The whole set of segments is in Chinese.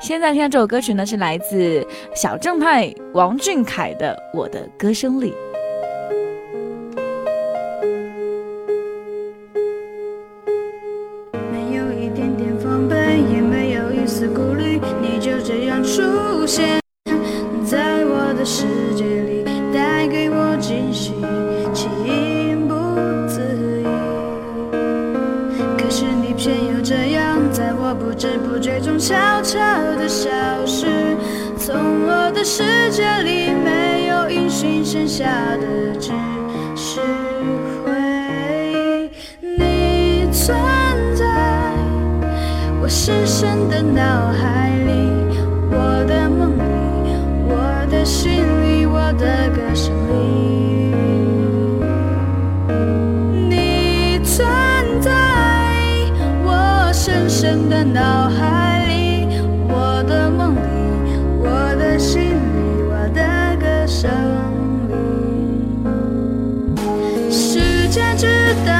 现在听的这首歌曲呢，是来自小正太王俊凯的《我的歌声里》。没有一点点防备，也没有一丝顾虑，你就这样出现不知不觉中悄悄的消失，从我的世界里没有音讯，剩下的只是回忆你存在我深深的脑海里，我的梦里，深的脑海里，我的梦里，我的心里，我的歌声里。世界知道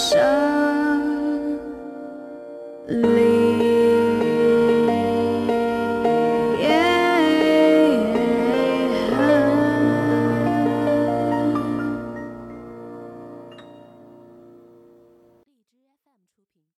生离，